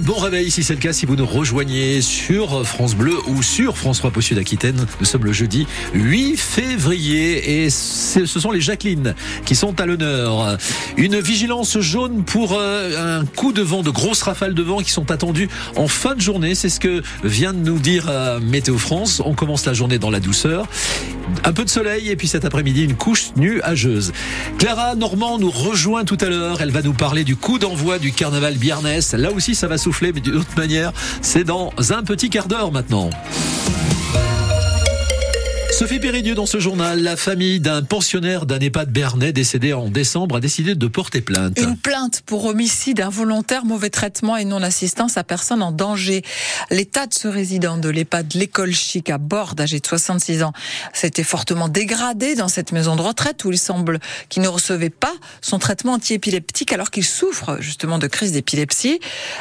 bon réveil si c'est le cas, si vous nous rejoignez sur France Bleu ou sur France 3 Sud Aquitaine. Nous sommes le jeudi 8 février et ce sont les Jacqueline qui sont à l'honneur. Une vigilance jaune pour euh, un coup de vent, de grosses rafales de vent qui sont attendues en fin de journée. C'est ce que vient de nous dire euh, Météo France. On commence la journée dans la douceur. Un peu de soleil et puis cet après-midi une couche nuageuse. Clara Normand nous rejoint tout à l'heure. Elle va nous parler du coup d'envoi du carnaval Biarnès. Là aussi ça va mais d'une autre manière. C'est dans un petit quart d'heure maintenant. Sophie Péridieu dans ce journal, la famille d'un pensionnaire d'un EHPAD Bernay décédé en décembre a décidé de porter plainte. Une plainte pour homicide involontaire, mauvais traitement et non-assistance à personne en danger. L'état de ce résident de l'EHPAD L'école chic à bord, âgé de 66 ans, s'était fortement dégradé dans cette maison de retraite où il semble qu'il ne recevait pas son traitement antiépileptique alors qu'il souffre justement de crise d'épilepsie.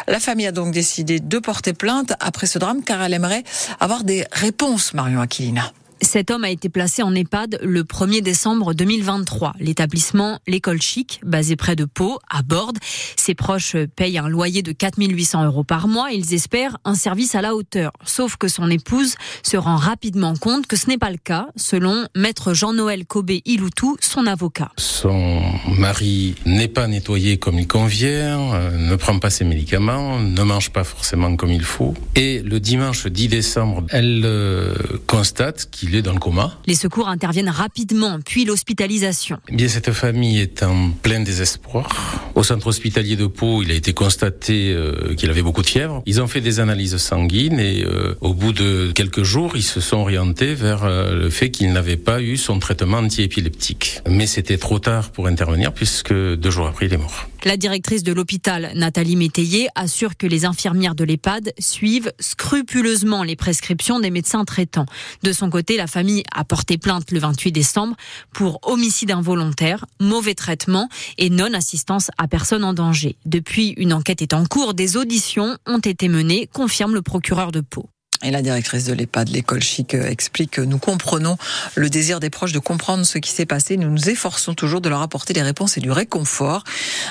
La famille a donc décidé de porter plainte après ce drame car elle aimerait avoir des réponses, Marion Aquilina. Cet homme a été placé en EHPAD le 1er décembre 2023. L'établissement L'école chic, basé près de Pau, à Borde. Ses proches payent un loyer de 4800 euros par mois. Ils espèrent un service à la hauteur. Sauf que son épouse se rend rapidement compte que ce n'est pas le cas, selon maître Jean-Noël Cobé-Iloutou, son avocat. Son mari n'est pas nettoyé comme il convient, euh, ne prend pas ses médicaments, ne mange pas forcément comme il faut. Et le dimanche 10 décembre, elle euh, constate qu'il est dans le coma. Les secours interviennent rapidement, puis l'hospitalisation. Eh bien, cette famille est en plein désespoir. Au centre hospitalier de Pau, il a été constaté euh, qu'il avait beaucoup de fièvre. Ils ont fait des analyses sanguines et euh, au bout de quelques jours, ils se sont orientés vers euh, le fait qu'il n'avait pas eu son traitement antiépileptique. Mais c'était trop tard pour intervenir puisque deux jours après, il est mort. La directrice de l'hôpital, Nathalie Métayer, assure que les infirmières de l'EHPAD suivent scrupuleusement les prescriptions des médecins traitants. De son côté, la famille a porté plainte le 28 décembre pour homicide involontaire, mauvais traitement et non-assistance à personne en danger. Depuis, une enquête est en cours. Des auditions ont été menées, confirme le procureur de Pau. Et la directrice de l'EHPAD, l'école chic, euh, explique que nous comprenons le désir des proches de comprendre ce qui s'est passé. Nous nous efforçons toujours de leur apporter des réponses et du réconfort.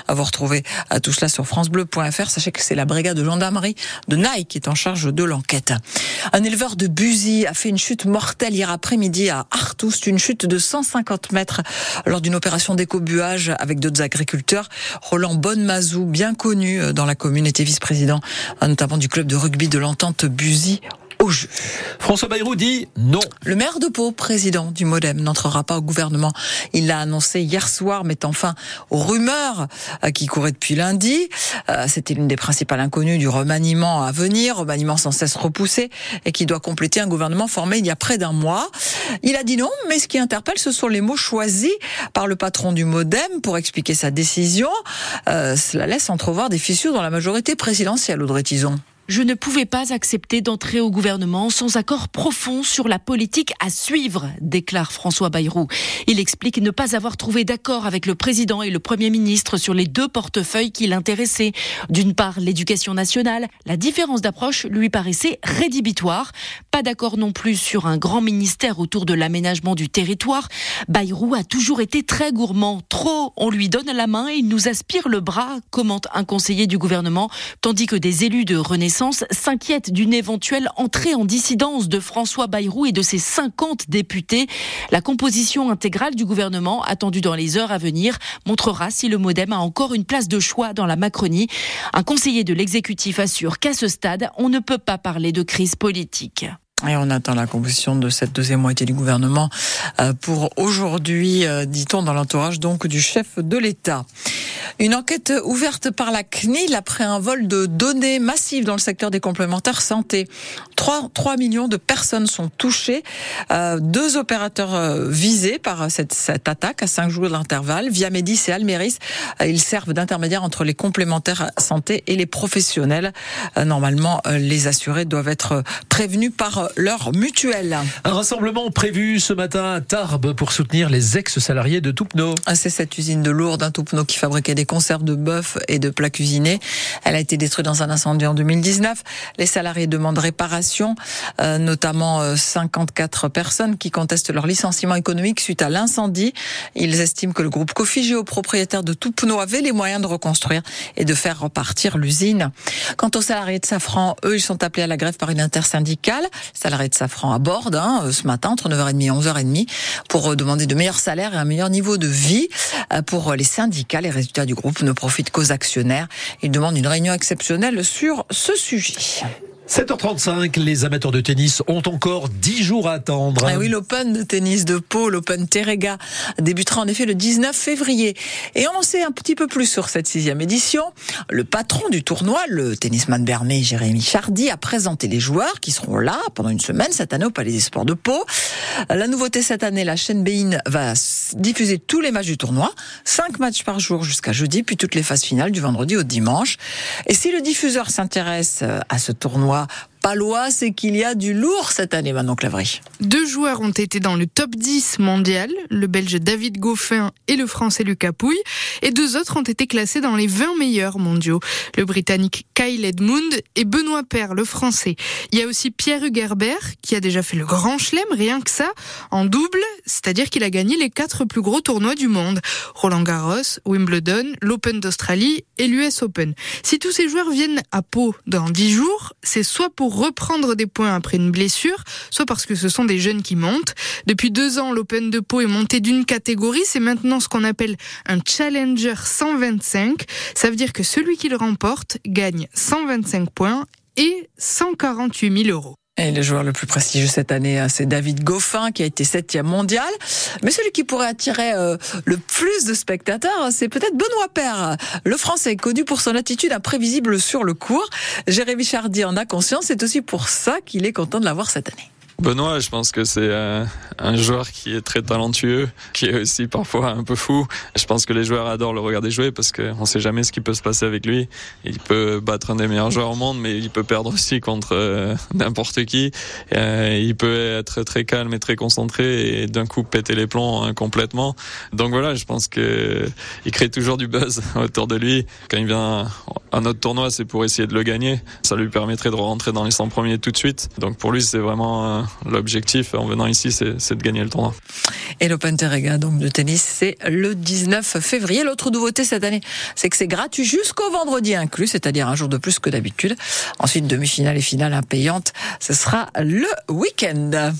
À vous retrouver à tout cela sur francebleu.fr. Sachez que c'est la brigade de gendarmerie de Nike qui est en charge de l'enquête. Un éleveur de Buzy a fait une chute mortelle hier après-midi à Artoust, une chute de 150 mètres lors d'une opération d'écobuage avec d'autres agriculteurs. Roland Bonnemazou, bien connu euh, dans la commune, était vice-président euh, notamment du club de rugby de l'entente Buzy François Bayrou dit non. Le maire de Pau, président du Modem, n'entrera pas au gouvernement. Il l'a annoncé hier soir, mettant fin aux rumeurs euh, qui couraient depuis lundi. Euh, c'était l'une des principales inconnues du remaniement à venir, remaniement sans cesse repoussé et qui doit compléter un gouvernement formé il y a près d'un mois. Il a dit non, mais ce qui interpelle, ce sont les mots choisis par le patron du Modem pour expliquer sa décision. Euh, cela laisse entrevoir des fissures dans la majorité présidentielle, Audrey Tison. Je ne pouvais pas accepter d'entrer au gouvernement sans accord profond sur la politique à suivre, déclare François Bayrou. Il explique ne pas avoir trouvé d'accord avec le président et le premier ministre sur les deux portefeuilles qui l'intéressaient. D'une part, l'éducation nationale. La différence d'approche lui paraissait rédhibitoire. Pas d'accord non plus sur un grand ministère autour de l'aménagement du territoire. Bayrou a toujours été très gourmand. Trop, on lui donne la main et il nous aspire le bras, commente un conseiller du gouvernement, tandis que des élus de Renaissance s'inquiète d'une éventuelle entrée en dissidence de François Bayrou et de ses 50 députés. La composition intégrale du gouvernement, attendue dans les heures à venir, montrera si le modem a encore une place de choix dans la Macronie. Un conseiller de l'exécutif assure qu'à ce stade, on ne peut pas parler de crise politique. Et on attend la composition de cette deuxième moitié du gouvernement euh, pour aujourd'hui, euh, dit-on, dans l'entourage donc du chef de l'État. Une enquête ouverte par la CNIL après un vol de données massif dans le secteur des complémentaires santé. 3, 3 millions de personnes sont touchées. Euh, deux opérateurs visés par cette, cette attaque à cinq jours d'intervalle, via Médis et Almeris. Ils servent d'intermédiaires entre les complémentaires santé et les professionnels. Normalement, les assurés doivent être prévenus par leur mutuelle. Un rassemblement prévu ce matin à Tarbes pour soutenir les ex-salariés de Toupneau. C'est cette usine de Lourdes, un Toupneau qui fabriquait des conserves de bœuf et de plats cuisinés. Elle a été détruite dans un incendie en 2019. Les salariés demandent réparation, euh, notamment 54 euh, personnes qui contestent leur licenciement économique suite à l'incendie. Ils estiment que le groupe Cofigeo, propriétaire de Toupneau, avait les moyens de reconstruire et de faire repartir l'usine. Quant aux salariés de Safran, eux, ils sont appelés à la grève par une intersyndicale. Salariés de Safran abordent hein, euh, ce matin entre 9h30 et 11h30 pour demander de meilleurs salaires et un meilleur niveau de vie. Pour les syndicats, les résultats du groupe ne profitent qu'aux actionnaires. Ils demandent une réunion exceptionnelle sur ce sujet. 7h35, les amateurs de tennis ont encore 10 jours à attendre. Ah oui, l'Open de tennis de Pau, l'Open Terrega, débutera en effet le 19 février. Et on en sait un petit peu plus sur cette sixième édition. Le patron du tournoi, le tennisman bermé Jérémy Chardy, a présenté les joueurs qui seront là pendant une semaine cette année au Palais des Sports de Pau. La nouveauté cette année, la chaîne Bein va diffuser tous les matchs du tournoi, 5 matchs par jour jusqu'à jeudi, puis toutes les phases finales du vendredi au dimanche. Et si le diffuseur s'intéresse à ce tournoi, palois, c'est qu'il y a du lourd cette année, maintenant, Clavry. Deux joueurs ont été dans le top 10 mondial, le belge David Goffin et le français Lucas Pouille, et deux autres ont été classés dans les 20 meilleurs mondiaux, le britannique Kyle Edmund et Benoît Paire, le français. Il y a aussi Pierre Hugerbert, qui a déjà fait le grand chelem, rien que ça, en double, c'est-à-dire qu'il a gagné les quatre plus gros tournois du monde. Roland Garros, Wimbledon, l'Open d'Australie et l'US Open. Si tous ces joueurs viennent à Pau dans 10 jours, c'est soit pour reprendre des points après une blessure, soit parce que ce sont des jeunes qui montent. Depuis deux ans, l'Open de Pau est monté d'une catégorie. C'est maintenant ce qu'on appelle un Challenger 125. Ça veut dire que celui qui le remporte gagne 125 points et 148 000 euros. Et le joueur le plus prestigieux cette année, hein, c'est David Goffin, qui a été septième mondial. Mais celui qui pourrait attirer euh, le plus de spectateurs, c'est peut-être Benoît Paire, le Français, connu pour son attitude imprévisible sur le cours. Jérémy Chardy en a conscience, c'est aussi pour ça qu'il est content de l'avoir cette année. Benoît, je pense que c'est un joueur qui est très talentueux, qui est aussi parfois un peu fou. Je pense que les joueurs adorent le regarder jouer parce qu'on ne sait jamais ce qui peut se passer avec lui. Il peut battre un des meilleurs joueurs au monde, mais il peut perdre aussi contre euh, n'importe qui. Euh, il peut être très calme et très concentré et d'un coup péter les plombs hein, complètement. Donc voilà, je pense que il crée toujours du buzz autour de lui. Quand il vient à notre tournoi, c'est pour essayer de le gagner. Ça lui permettrait de rentrer dans les 100 premiers tout de suite. Donc pour lui, c'est vraiment l'objectif en venant ici, c'est de gagner le tournoi. Et l'Open Terrega, donc de tennis, c'est le 19 février. L'autre nouveauté cette année, c'est que c'est gratuit jusqu'au vendredi inclus, c'est-à-dire un jour de plus que d'habitude. Ensuite, demi-finale et finale impayantes, ce sera le week-end.